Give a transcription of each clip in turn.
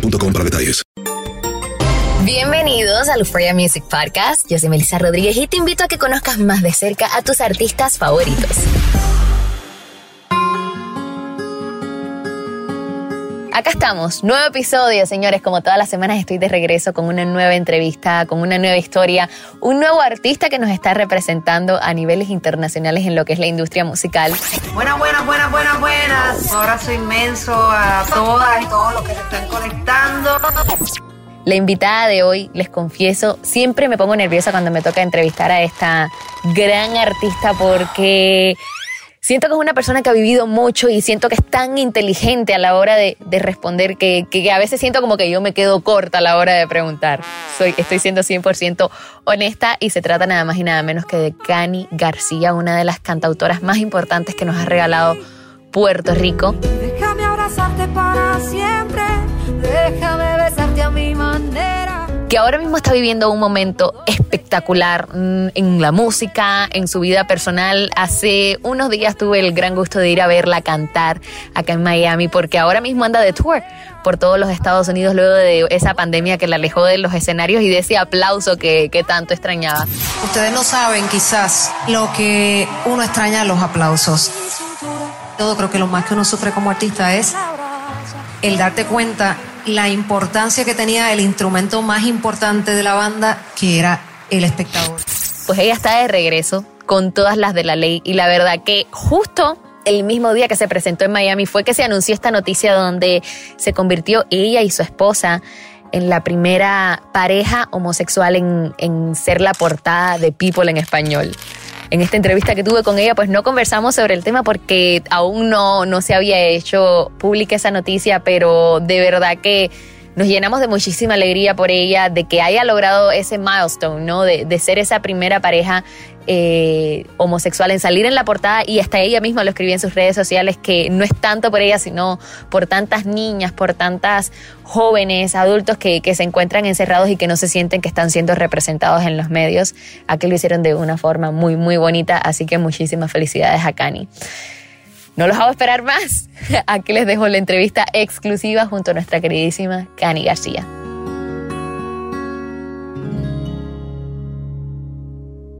para detalles. Bienvenidos al Euphoria Music Podcast. Yo soy Melissa Rodríguez y te invito a que conozcas más de cerca a tus artistas favoritos. Acá estamos, nuevo episodio, señores. Como todas las semanas estoy de regreso con una nueva entrevista, con una nueva historia, un nuevo artista que nos está representando a niveles internacionales en lo que es la industria musical. Buenas, buenas, buenas, buenas, buenas. Un abrazo inmenso a todas y todos los que se están conectando. La invitada de hoy, les confieso, siempre me pongo nerviosa cuando me toca entrevistar a esta gran artista porque siento que es una persona que ha vivido mucho y siento que es tan inteligente a la hora de, de responder que, que, a veces siento como que yo me quedo corta a la hora de preguntar. Soy, estoy siendo 100% honesta y se trata nada más y nada menos que de Cani García, una de las cantautoras más importantes que nos ha regalado Puerto Rico. Déjame abrazarte para siempre, déjame que ahora mismo está viviendo un momento espectacular mm, en la música, en su vida personal. Hace unos días tuve el gran gusto de ir a verla cantar acá en Miami, porque ahora mismo anda de tour por todos los Estados Unidos luego de esa pandemia que la alejó de los escenarios y de ese aplauso que, tanto extrañaba. Ustedes no saben quizás lo que uno extraña los aplausos. Todo creo que lo más que uno sufre como artista es el darte cuenta la importancia que tenía el instrumento más importante de la banda, que era el espectador. Pues ella está de regreso con todas las de la ley y la verdad que justo el mismo día que se presentó en Miami fue que se anunció esta noticia donde se convirtió ella y su esposa en la primera pareja homosexual en, ser la portada de People en español en esta entrevista que tuve con ella, pues no conversamos sobre el tema porque aún no, no se había hecho pública esa noticia, pero de verdad que nos llenamos de muchísima alegría por ella, de que haya logrado ese milestone, ¿no? De, de ser esa primera pareja eh, homosexual en salir en la portada y hasta ella misma lo escribió en sus redes sociales que no es tanto por ella, sino por tantas niñas, por tantas jóvenes, adultos que, que se encuentran encerrados y que no se sienten que están siendo representados en los medios. Aquí lo hicieron de una forma muy, muy bonita, así que muchísimas felicidades a Cani. No los hago esperar más. Aquí les dejo la entrevista exclusiva junto a nuestra queridísima Cani García.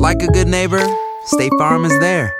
like a good neighbor, State Farm is there.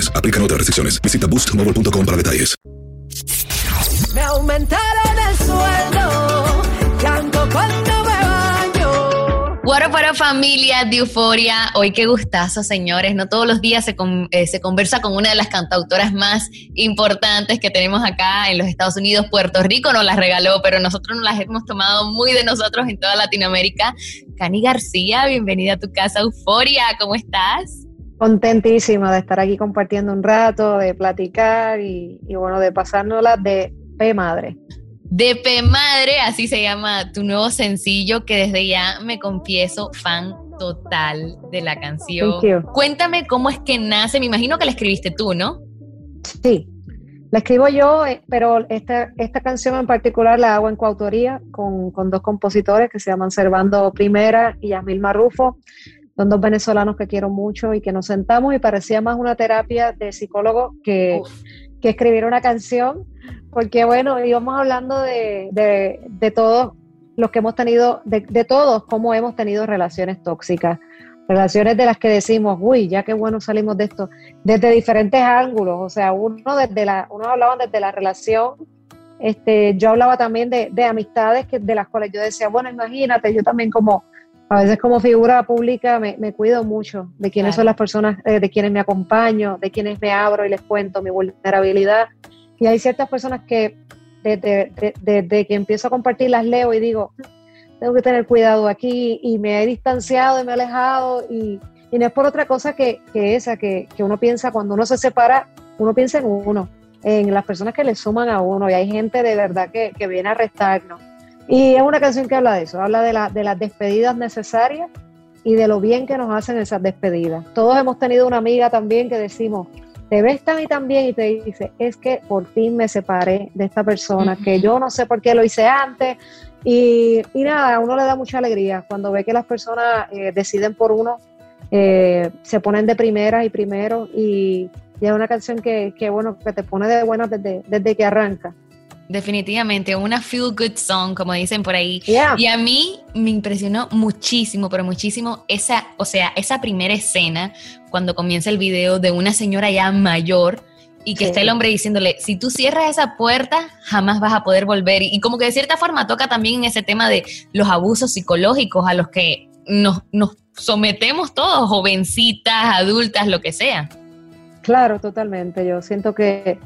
Aplican otras restricciones. Visita boostmobile.com para detalles. Me aumentaron el sueldo, llanto cuando me baño. Bueno, para familia de Euforia, hoy qué gustazo, señores. No todos los días se, con- eh, se conversa con una de las cantautoras más importantes que tenemos acá en los Estados Unidos. Puerto Rico nos las regaló, pero nosotros nos las hemos tomado muy de nosotros en toda Latinoamérica. Cani García, bienvenida a tu casa Euforia. ¿Cómo estás? Contentísima de estar aquí compartiendo un rato, de platicar y, y bueno, de pasárnosla de P madre. De P Madre, así se llama tu nuevo sencillo, que desde ya me confieso fan total de la canción. Cuéntame cómo es que nace, me imagino que la escribiste tú, ¿no? Sí, la escribo yo, eh, pero esta, esta canción en particular la hago en coautoría con, con dos compositores que se llaman Servando Primera y Yasmil Marrufo. Son dos venezolanos que quiero mucho y que nos sentamos y parecía más una terapia de psicólogo que, que escribir una canción, porque bueno, íbamos hablando de, de, de todos los que hemos tenido, de, de todos, cómo hemos tenido relaciones tóxicas, relaciones de las que decimos, uy, ya qué bueno salimos de esto, desde diferentes ángulos, o sea, uno desde la, uno hablaba desde la relación, este, yo hablaba también de, de amistades que, de las cuales yo decía, bueno, imagínate, yo también como, a veces como figura pública me, me cuido mucho de quiénes Claro. son las personas, eh, de quienes me acompaño, de quienes me abro y les cuento mi vulnerabilidad. Y hay ciertas personas que desde, de- desde que empiezo a compartir las leo y digo, tengo que tener cuidado aquí y me he distanciado y me he alejado y, y no es por otra cosa que, que esa, que, que uno piensa cuando uno se separa, uno piensa en uno, en las personas que le suman a uno y hay gente de verdad que, que viene a restarnos. Y es una canción que habla de eso, habla de, la, de las despedidas necesarias y de lo bien que nos hacen esas despedidas. Todos hemos tenido una amiga también que decimos, te ves tan y tan bien y te dice, es que por fin me separé de esta persona, que yo no sé por qué lo hice antes. Y, y nada, a uno le da mucha alegría cuando ve que las personas eh, deciden por uno, eh, se ponen de primeras y primero y, y es una canción que, que, bueno, que te pone de buenas desde, desde que arranca. Definitivamente, una feel good song, como dicen por ahí. Yeah. Y a mí me impresionó muchísimo, pero muchísimo esa, o sea, esa primera escena cuando comienza el video de una señora ya mayor y que Sí. está el hombre diciéndole, si tú cierras esa puerta, jamás vas a poder volver. Y, y como que de cierta forma toca también en ese tema de los abusos psicológicos a los que nos, nos sometemos todos, jovencitas, adultas, lo que sea. Claro, totalmente. Yo siento que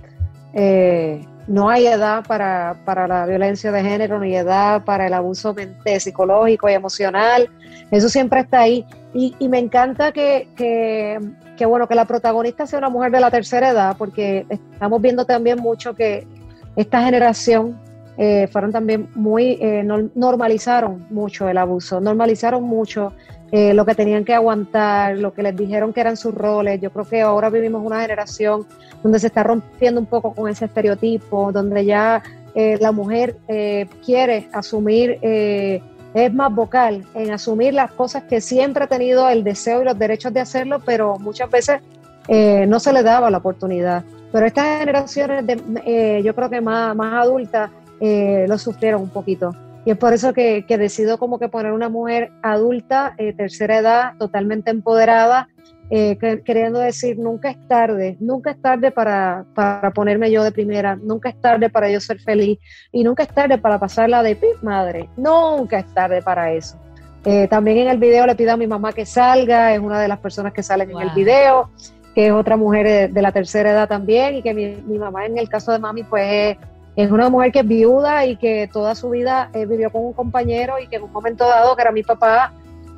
eh, no hay edad para, para la violencia de género, ni edad para el abuso mente- psicológico y emocional. Eso siempre está ahí. Y, me encanta que, que, que, bueno, que la protagonista sea una mujer de la tercera edad, porque estamos viendo también mucho que esta generación eh, fueron también muy, eh, nor- normalizaron mucho el abuso, normalizaron mucho eh, lo que tenían que aguantar, lo que les dijeron que eran sus roles. Yo creo que ahora vivimos una generación donde se está rompiendo un poco con ese estereotipo, donde ya eh, la mujer eh, quiere asumir, eh, es más vocal en asumir las cosas que siempre ha tenido el deseo y los derechos de hacerlo, pero muchas veces eh, no se le daba la oportunidad. Pero estas generaciones, de, eh, yo creo que más, más adultas, lo sufrieron un poquito. Y es por eso que, que decido como que poner una mujer adulta, eh, tercera edad, totalmente empoderada, eh, que- queriendo decir, nunca es tarde, nunca es tarde para, para ponerme yo de primera, nunca es tarde para yo ser feliz y nunca es tarde para pasarla de pip madre, nunca es tarde para eso. Eh, también en el video le pido a mi mamá que salga, es una de las personas que salen en el video, que es otra mujer de, de la tercera edad también y que mi, mi mamá en el caso de mami pues es, una mujer que es viuda y que toda su vida eh, vivió con un compañero y que en un momento dado, que era mi papá,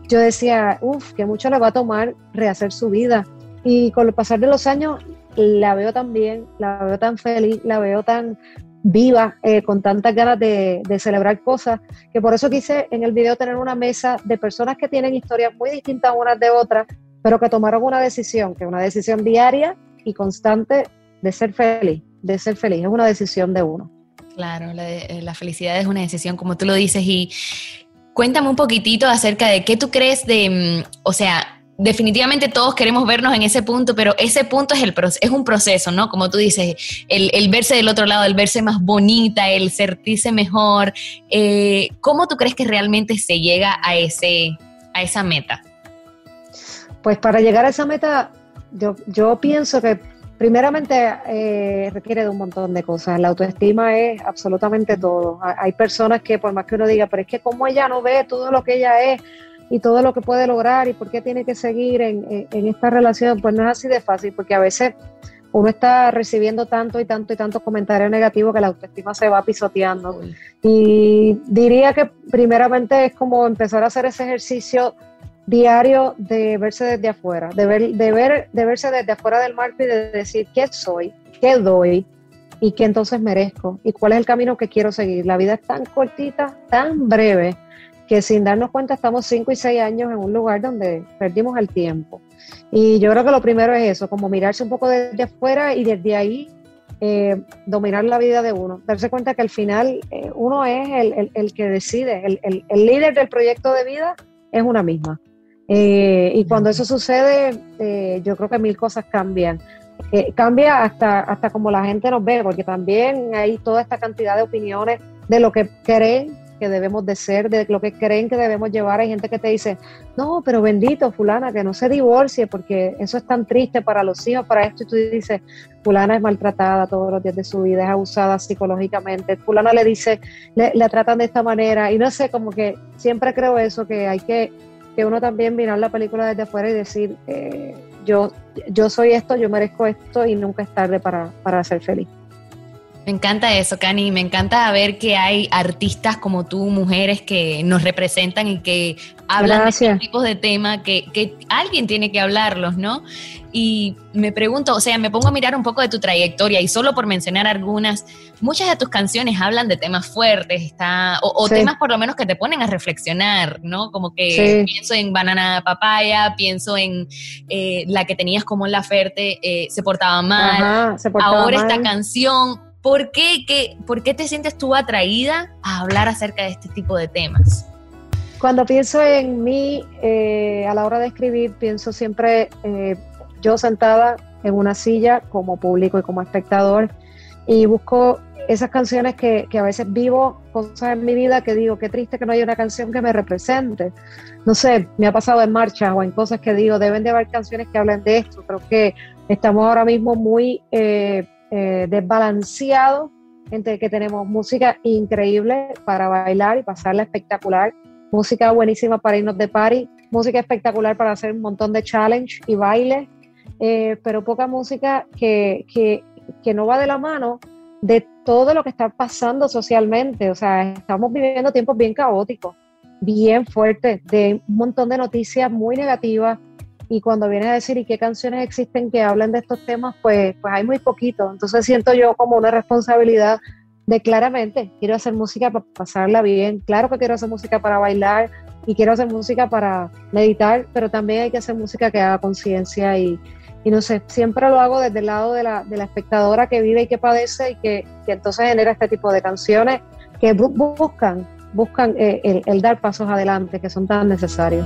yo decía, uff, que mucho le va a tomar rehacer su vida. Y con el pasar de los años, la veo tan bien, la veo tan feliz, la veo tan viva, eh, con tantas ganas de, de, celebrar cosas, que por eso quise en el video tener una mesa de personas que tienen historias muy distintas unas de otras, pero que tomaron una decisión, que es una decisión diaria y constante de ser feliz, de ser feliz, es una decisión de uno. Claro, la, eh, la felicidad es una decisión, como tú lo dices, y cuéntame un poquitito acerca de qué tú crees de, mm, o sea, definitivamente todos queremos vernos en ese punto, pero ese punto es, el, es un proceso, ¿no? Como tú dices, el, el verse del otro lado, el verse más bonita, el sentirse mejor. Eh, ¿Cómo tú crees que realmente se llega a, ese, a esa meta? Pues para llegar a esa meta, yo, yo pienso que primeramente eh, requiere de un montón de cosas. La autoestima es absolutamente todo. Hay personas que por más que uno diga, pero es que como ella no ve todo lo que ella es, y todo lo que puede lograr y por qué tiene que seguir en, esta relación, pues no es así de fácil, porque a veces uno está recibiendo tanto y tanto y tantos comentarios negativos que la autoestima se va pisoteando. Y diría que primeramente es como empezar a hacer ese ejercicio diario de verse desde afuera, de, ver, de, ver, de verse desde afuera del marco y de decir qué soy, qué doy y qué entonces merezco y cuál es el camino que quiero seguir. La vida es tan cortita, tan breve que sin darnos cuenta estamos cinco y seis años en un lugar donde perdimos el tiempo. Y yo creo que lo primero es eso, como mirarse un poco desde afuera y desde ahí eh, dominar la vida de uno, darse cuenta que al final eh, uno es el, que decide, el, líder del proyecto de vida es una misma. Eh, y cuando eso sucede, yo creo que mil cosas cambian. cambia hasta, hasta como la gente nos ve, porque también hay toda esta cantidad de opiniones de lo que creen que debemos de ser, de lo que creen que debemos llevar. Hay gente que te dice, no, pero bendito, fulana, que no se divorcie porque eso es tan triste para los hijos, para esto. Y tú dices, fulana es maltratada todos los días de su vida, es abusada psicológicamente. Fulana le dice, le, tratan de esta manera. Y no sé, como que siempre creo eso, que hay que, que uno también mirar la película desde afuera y decir, eh, yo, yo soy esto, yo merezco esto y nunca es tarde para, para ser feliz. Me encanta eso, Cani. Me encanta ver que hay artistas como tú, mujeres que nos representan y que hablan de estos tipos de temas que, que, alguien tiene que hablarlos, ¿no? Y me pregunto, o sea, me pongo a mirar un poco de tu trayectoria y solo por mencionar algunas, muchas de tus canciones hablan de temas fuertes, está, o, temas por lo menos que te ponen a reflexionar, ¿no? Como que pienso en Banana Papaya, pienso en eh, la que tenías como La Ferte, eh, se portaba mal. Ahora esta canción, ¿Por qué, ¿Por qué te sientes tú atraída a hablar acerca de este tipo de temas? Cuando pienso en mí, eh, a la hora de escribir, pienso siempre eh, yo sentada en una silla como público y como espectador y busco esas canciones que, que, a veces vivo cosas en mi vida que digo, qué triste que no haya una canción que me represente. No sé, me ha pasado en marcha o en cosas que digo, deben de haber canciones que hablen de esto. Creo que estamos ahora mismo muy eh, eh, desbalanceado entre que tenemos música increíble para bailar y pasarla espectacular, música buenísima para irnos de party, música espectacular para hacer un montón de challenge y baile, eh, pero poca música que, que, que no va de la mano de todo lo que está pasando socialmente. O sea, estamos viviendo tiempos bien caóticos, bien fuertes, de un montón de noticias muy negativas, y cuando vienes a decir y qué canciones existen que hablan de estos temas, pues, pues hay muy poquito. Entonces siento yo como una responsabilidad de claramente, quiero hacer música para pasarla bien, claro que quiero hacer música para bailar y quiero hacer música para meditar, pero también hay que hacer música que haga conciencia y, y, no sé, siempre lo hago desde el lado de la, de la espectadora que vive y que padece y que, que, entonces genera este tipo de canciones que buscan, buscan eh, el, el dar pasos adelante que son tan necesarios.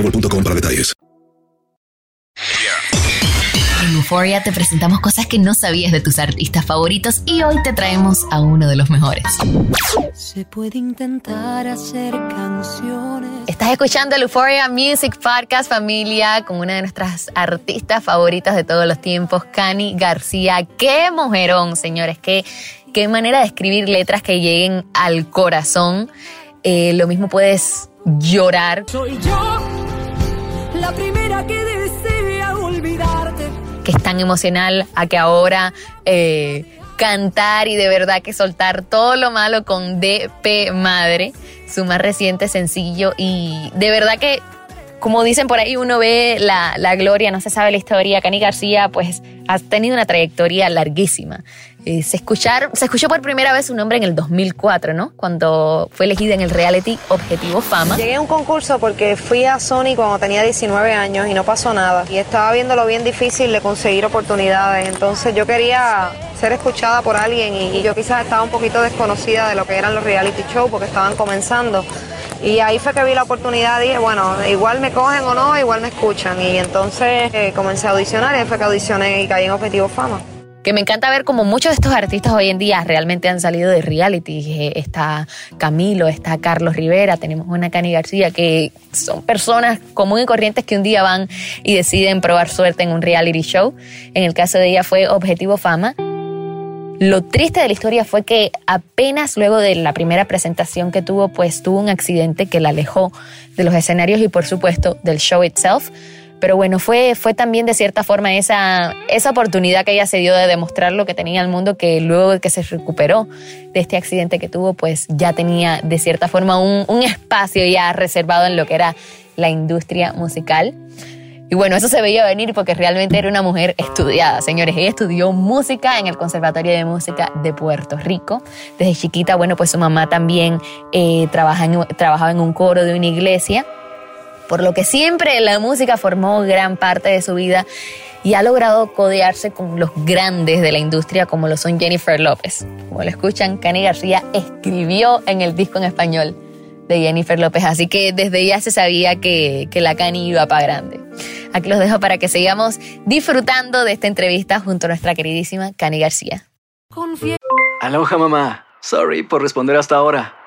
boostmobile.com para detalles. En Euphoria te presentamos cosas que no sabías de tus artistas favoritos y hoy te traemos a uno de los mejores. Se puede intentar hacer canciones. Estás escuchando el Euphoria Music Podcast Familia con una de nuestras artistas favoritas de todos los tiempos, Cani García. ¡Qué mujerón, señores! ¡Qué, qué manera de escribir letras que lleguen al corazón! Eh, lo mismo puedes llorar. Soy yo la primera que desea olvidarte. que es tan emocional a que ahora eh, cantar y de verdad que soltar todo lo malo con DP Madre, su más reciente sencillo y de verdad que como dicen por ahí, uno ve la, la gloria, no se sabe la historia. Cani García, pues, ha tenido una trayectoria larguísima. Eh, se, escuchar, se escuchó por primera vez su nombre en el 2004, ¿no? Cuando fue elegida en el reality Objetivo Fama. Llegué a un concurso porque fui a Sony cuando tenía 19 años y no pasó nada. Y estaba viéndolo bien difícil de conseguir oportunidades. Entonces yo quería ser escuchada por alguien y, y yo quizás estaba un poquito desconocida de lo que eran los reality shows porque estaban comenzando. Y ahí fue que vi la oportunidad, dije, bueno, igual me cogen o no, igual me escuchan. Y entonces eh, comencé a audicionar y fue que audicioné y caí en Objetivo Fama. Que me encanta ver como muchos de estos artistas hoy en día realmente han salido de reality. Eh, Está Camilo, está Carlos Rivera, tenemos una Cani García, que son personas comunes y corrientes que un día van y deciden probar suerte en un reality show. En el caso de ella fue Objetivo Fama. Lo triste de la historia fue que apenas luego de la primera presentación que tuvo, pues tuvo un accidente que la alejó de los escenarios y por supuesto del show itself. Pero bueno, fue, fue también de cierta forma esa, esa oportunidad que ella se dio de demostrar lo que tenía al mundo, que luego que se recuperó de este accidente que tuvo, pues ya tenía de cierta forma un, un espacio ya reservado en lo que era la industria musical. Y bueno, eso se veía venir porque realmente era una mujer estudiada, señores. Ella estudió música en el Conservatorio de Música de Puerto Rico. Desde chiquita, bueno, pues su mamá también eh, trabaja en- trabajaba en un coro de una iglesia por lo que siempre la música formó gran parte de su vida y ha logrado codearse con los grandes de la industria como lo son Jennifer López. Como lo escuchan, Cani García escribió en el disco en español de Jennifer López, así que desde ya se sabía que, que la Cani iba para grande. Aquí los dejo para que sigamos disfrutando de esta entrevista junto a nuestra queridísima Cani García. Aloha mamá. Sorry por responder hasta ahora.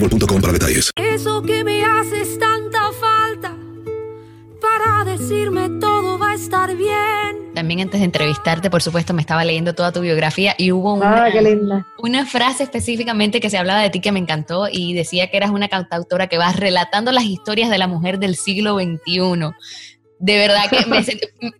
boostmobile.com detalles. Eso que me haces tanta falta para decirme todo va a estar bien. También antes de entrevistarte, por supuesto, me estaba leyendo toda tu biografía y hubo una, Ah, una frase específicamente que se hablaba de ti que me encantó y decía que eras una cantautora que vas relatando las historias de la mujer del siglo XXI. De verdad que me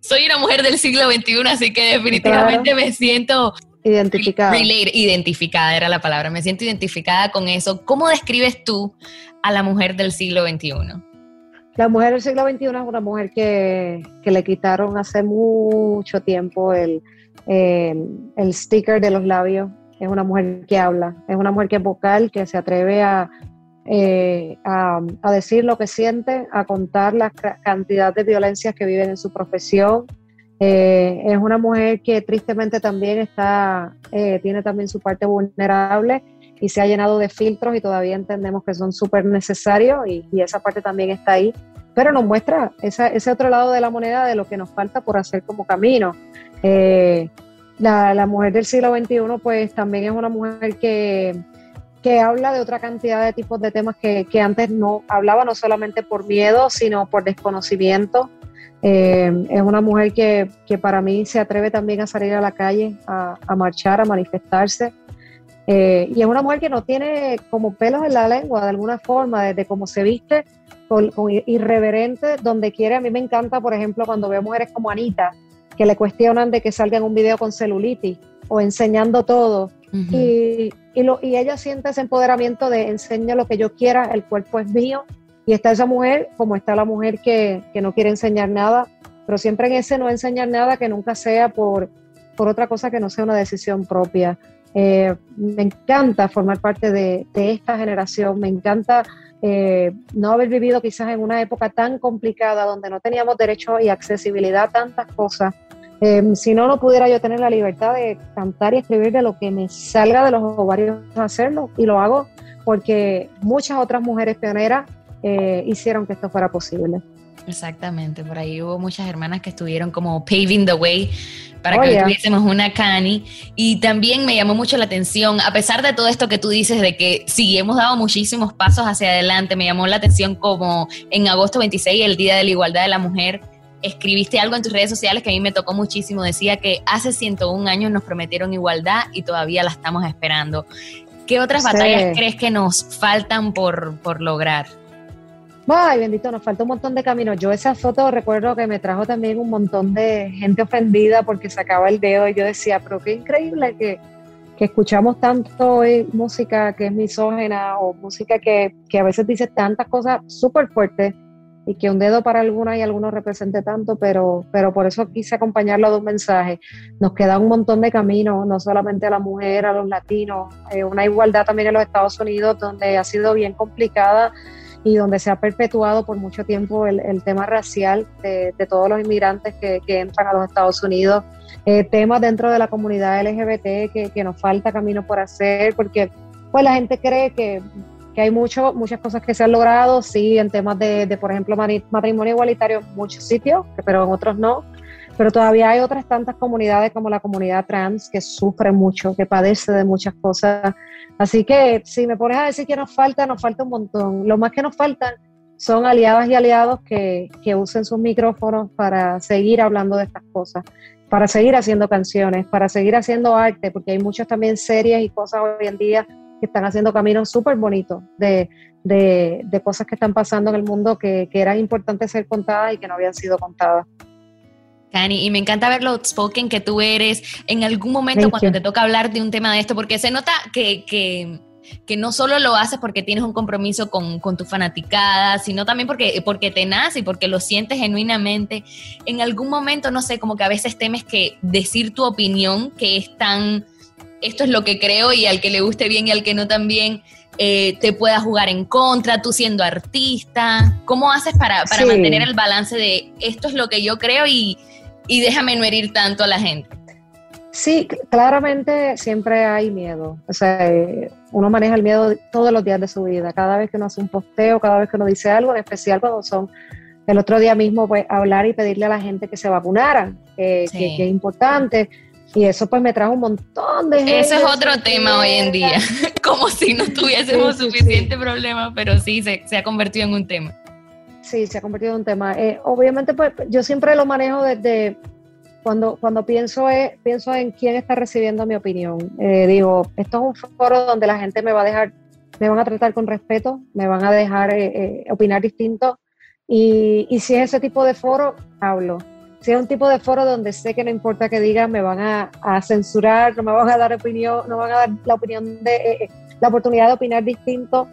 soy una mujer del siglo XXI, así que definitivamente me siento Identificada. relate- identificada, era la palabra. Me siento identificada con eso. ¿Cómo describes tú a la mujer del siglo XXI? La mujer del siglo XXI es una mujer que, que le quitaron hace mucho tiempo el, el, el sticker de los labios. Es una mujer que habla, es una mujer que es vocal, que se atreve a, eh, a, a decir lo que siente, a contar la ca- cantidad de violencias que viven en su profesión. Eh, es una mujer que tristemente también está, eh, tiene también su parte vulnerable y se ha llenado de filtros y todavía entendemos que son súper necesarios y, esa parte también está ahí, pero nos muestra ese otro lado de la moneda de lo que nos falta por hacer como camino. Eh, la, mujer del siglo XXI pues también es una mujer que, que habla de otra cantidad de tipos de temas que antes no hablaba, no solamente por miedo, sino por desconocimiento. Eh, es una mujer que, que para mí se atreve también a salir a la calle, a, a marchar, a manifestarse. Eh, y es una mujer que no tiene como pelos en la lengua, de alguna forma, desde cómo se viste, con, con irreverente, donde quiere. A mí me encanta, por ejemplo, cuando veo mujeres como Anita, que le cuestionan de que salga en un video con celulitis o enseñando todo. y, y, lo, y ella siente ese empoderamiento de enseña lo que yo quiera, el cuerpo es mío. Y está esa mujer, como está la mujer que, que no quiere enseñar nada, pero siempre en ese no enseñar nada que nunca sea por, por otra cosa que no sea una decisión propia. Eh, me encanta formar parte de, de esta generación, me encanta eh, no haber vivido quizás en una época tan complicada donde no teníamos derecho y accesibilidad a tantas cosas. Eh, si no, no pudiera yo tener la libertad de cantar y escribir de lo que me salga de los ovarios hacerlo y lo hago porque muchas otras mujeres pioneras eh, hicieron que esto fuera posible. Exactamente, por ahí hubo muchas hermanas que estuvieron como paving the way para Oh, que yeah. tuviésemos una Cani. Y también me llamó mucho la atención, a pesar de todo esto que tú dices, de que sí, hemos dado muchísimos pasos hacia adelante, me llamó la atención como en agosto 26, el Día de la Igualdad de la Mujer, escribiste algo en tus redes sociales que a mí me tocó muchísimo. Decía que hace 101 años nos prometieron igualdad y todavía la estamos esperando. ¿Qué otras Sí. batallas crees que nos faltan por, por lograr? Ay, bendito, nos falta un montón de caminos. Yo esa foto recuerdo que me trajo también un montón de gente ofendida porque sacaba el dedo y yo decía, pero qué increíble que, que escuchamos tanto hoy música que es misógena o música que, que a veces dice tantas cosas súper fuertes y que un dedo para alguna y algunos represente tanto, pero, pero por eso quise acompañarlo de un mensaje. Nos queda un montón de caminos, no solamente a la mujer, a los latinos, eh, una igualdad también en los Estados Unidos donde ha sido bien complicada y donde se ha perpetuado por mucho tiempo el, el tema racial de, todos los inmigrantes que, que, entran a los Estados Unidos, eh, temas dentro de la comunidad LGBT que, que, nos falta camino por hacer, porque pues la gente cree que, que hay mucho, muchas cosas que se han logrado, sí, en temas de, de por ejemplo, matrimonio igualitario en muchos sitios, pero en otros no, pero todavía hay otras tantas comunidades como la comunidad trans que sufre mucho, que padece de muchas cosas. Así que si me pones a decir que nos falta, nos falta un montón. Lo más que nos faltan son aliadas y aliados que, que usen sus micrófonos para seguir hablando de estas cosas, para seguir haciendo canciones, para seguir haciendo arte, porque hay muchas también series y cosas hoy en día que están haciendo caminos súper bonitos de, de, de, cosas que están pasando en el mundo que, que eran importantes ser contadas y que no habían sido contadas. Cani, y me encanta ver lo outspoken que tú eres en algún momento Thank cuando you. te toca hablar de un tema de esto, porque se nota que, que, que no solo lo haces porque tienes un compromiso con, con tu fanaticada, sino también porque, porque te nace y porque lo sientes genuinamente. En algún momento, no sé, como que a veces temes que decir tu opinión, que es tan, esto es lo que creo y al que le guste bien y al que no también, eh, te pueda jugar en contra, tú siendo artista? ¿Cómo haces para, para Sí. mantener el balance de esto es lo que yo creo y, y déjame no herir tanto a la gente? Sí, cl- claramente siempre hay miedo. O sea, eh, uno maneja el miedo todos los días de su vida. Cada vez que uno hace un posteo, cada vez que uno dice algo, en especial cuando son el otro día mismo, pues hablar y pedirle a la gente que se vacunaran, que, Sí. que- que es importante. Y eso pues me trajo un montón de gente. Ese es otro tema hoy en día, como si no tuviésemos Sí, sí, suficiente problema, pero sí se, se ha convertido en un tema. Sí, se ha convertido en un tema. Eh, obviamente, pues yo siempre lo manejo desde cuando, cuando pienso, eh, pienso en quién está recibiendo mi opinión. Eh, digo, esto es un foro donde la gente me va a dejar, me van a tratar con respeto, me van a dejar opinar distinto. Y, si es ese tipo de foro, hablo. Si es un tipo de foro donde sé que no importa que digan, me van a, a censurar, no me van a dar opinión, no van a dar la opinión de eh, la oportunidad de opinar distinto,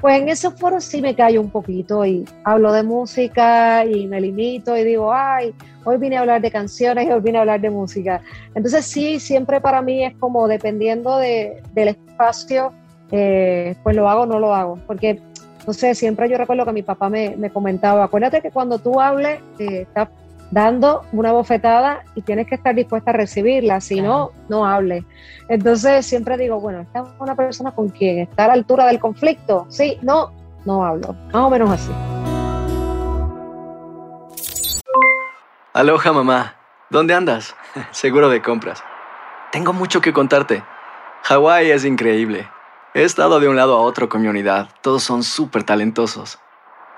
pues en esos foros sí me callo un poquito y hablo de música y me limito y digo, ay, hoy vine a hablar de canciones y hoy vine a hablar de música. Entonces sí, siempre para mí es como dependiendo de, del espacio, eh, pues lo hago o no lo hago. Porque, no sé, siempre yo recuerdo que mi papá me, me comentaba, acuérdate que cuando tú hables, eh, estás dando una bofetada y tienes que estar dispuesta a recibirla, si no, no hables. Entonces siempre digo, bueno, esta es una persona con quien está a la altura del conflicto, sí, no, no hablo, más o menos así. Aloha mamá, ¿dónde andas? Seguro de compras. Tengo mucho que contarte. Hawái es increíble. He estado de un lado a otro con mi unidad. Todos son súper talentosos.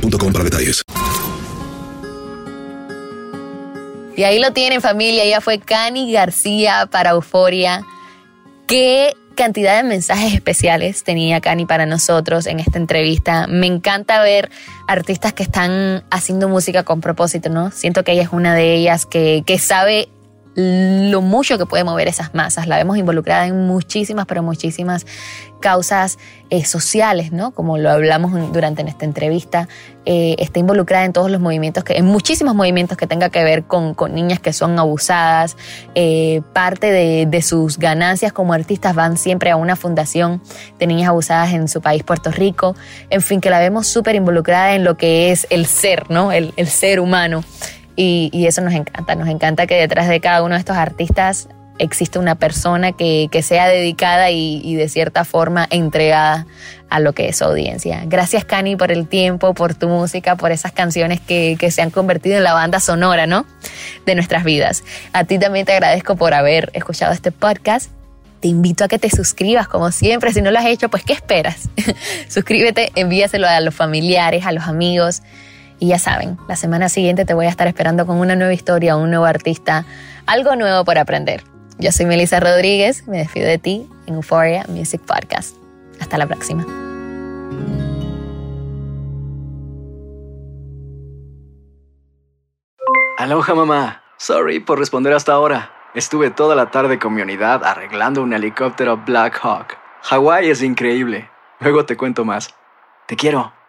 para detalles. Y ahí lo tienen familia, ella fue Cani García para Euforia. Qué cantidad de mensajes especiales tenía Cani para nosotros en esta entrevista. Me encanta ver artistas que están haciendo música con propósito, ¿no? Siento que ella es una de ellas que, que sabe lo mucho que puede mover esas masas. La vemos involucrada en muchísimas, pero muchísimas causas eh, sociales, ¿no? Como lo hablamos durante en esta entrevista. Eh, está involucrada en todos los movimientos, que, en muchísimos movimientos que tenga que ver con, con niñas que son abusadas. Eh, parte de, sus ganancias como artistas van siempre a una fundación de niñas abusadas en su país, Puerto Rico. En fin, que la vemos súper involucrada en lo que es el ser, ¿no? El ser humano. Y, eso nos encanta, nos encanta que detrás de cada uno de estos artistas existe una persona que, que sea dedicada y, y de cierta forma entregada a lo que es su audiencia. Gracias Cani por el tiempo, por tu música, por esas canciones que, que se han convertido en la banda sonora, ¿no? De nuestras vidas. A ti también te agradezco por haber escuchado este podcast. Te invito a que te suscribas, como siempre. Si no lo has hecho, pues ¿qué esperas? Suscríbete, envíaselo a los familiares, a los amigos. Y ya saben, la semana siguiente te voy a estar esperando con una nueva historia, un nuevo artista, algo nuevo por aprender. Yo soy Melissa Rodríguez, me despido de ti en Euphoria Music Podcast. Hasta la próxima. Aloha mamá. Sorry por responder hasta ahora. Estuve toda la tarde con mi unidad arreglando un helicóptero Black Hawk. Hawái es increíble. Luego te cuento más. Te quiero.